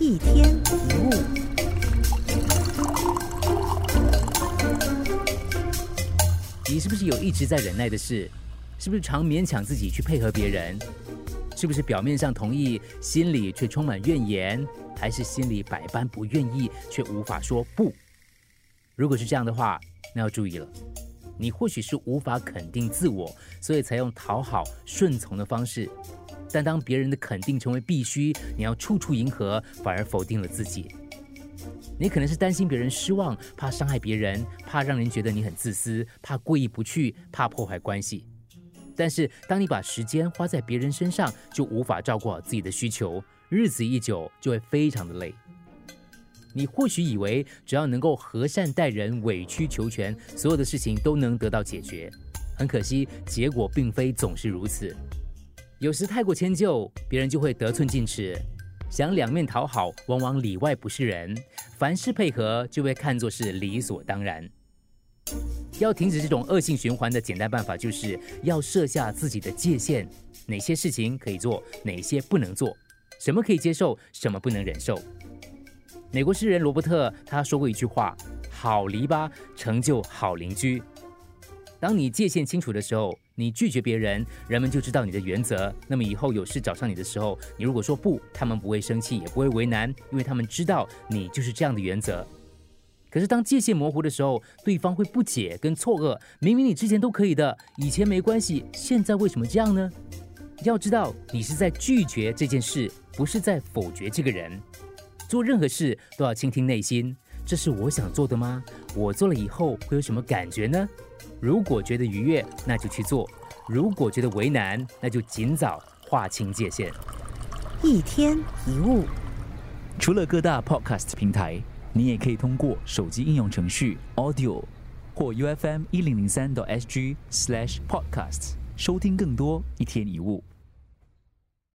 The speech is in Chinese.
一天一物。你是不是有一直在忍耐的事？是不是常勉强自己去配合别人？是不是表面上同意，心里却充满怨言？还是心里百般不愿意，却无法说不？如果是这样的话，那要注意了。你或许是无法肯定自我，所以才用讨好、顺从的方式。但当别人的肯定成为必须，你要处处迎合，反而否定了自己。你可能是担心别人失望，怕伤害别人，怕让人觉得你很自私，怕过意不去，怕破坏关系。但是，当你把时间花在别人身上，就无法照顾好自己的需求，日子一久就会非常的累。你或许以为只要能够和善待人、委曲求全，所有的事情都能得到解决。很可惜，结果并非总是如此。有时太过迁就，别人就会得寸进尺，想两面讨好，往往里外不是人。凡事配合，就被看作是理所当然。要停止这种恶性循环的简单办法，就是要设下自己的界限：哪些事情可以做，哪些不能做，什么可以接受，什么不能忍受。美国诗人罗伯特他说过一句话：“好篱笆成就好邻居。”当你界限清楚的时候，你拒绝别人，人们就知道你的原则。那么以后有事找上你的时候，你如果说不，他们不会生气，也不会为难，因为他们知道你就是这样的原则。可是当界限模糊的时候，对方会不解跟错愕。明明你之前都可以的，以前没关系，现在为什么这样呢？要知道，你是在拒绝这件事，不是在否决这个人。做任何事都要倾听内心，这是我想做的吗？我做了以后会有什么感觉呢？如果觉得愉悦，那就去做；如果觉得为难，那就尽早划清界限。一天一物，除了各大 Podcast 平台。你也可以通过手机应用程序 Audio 或 U F M 一零零三 SG slash podcast 收听更多一天一物。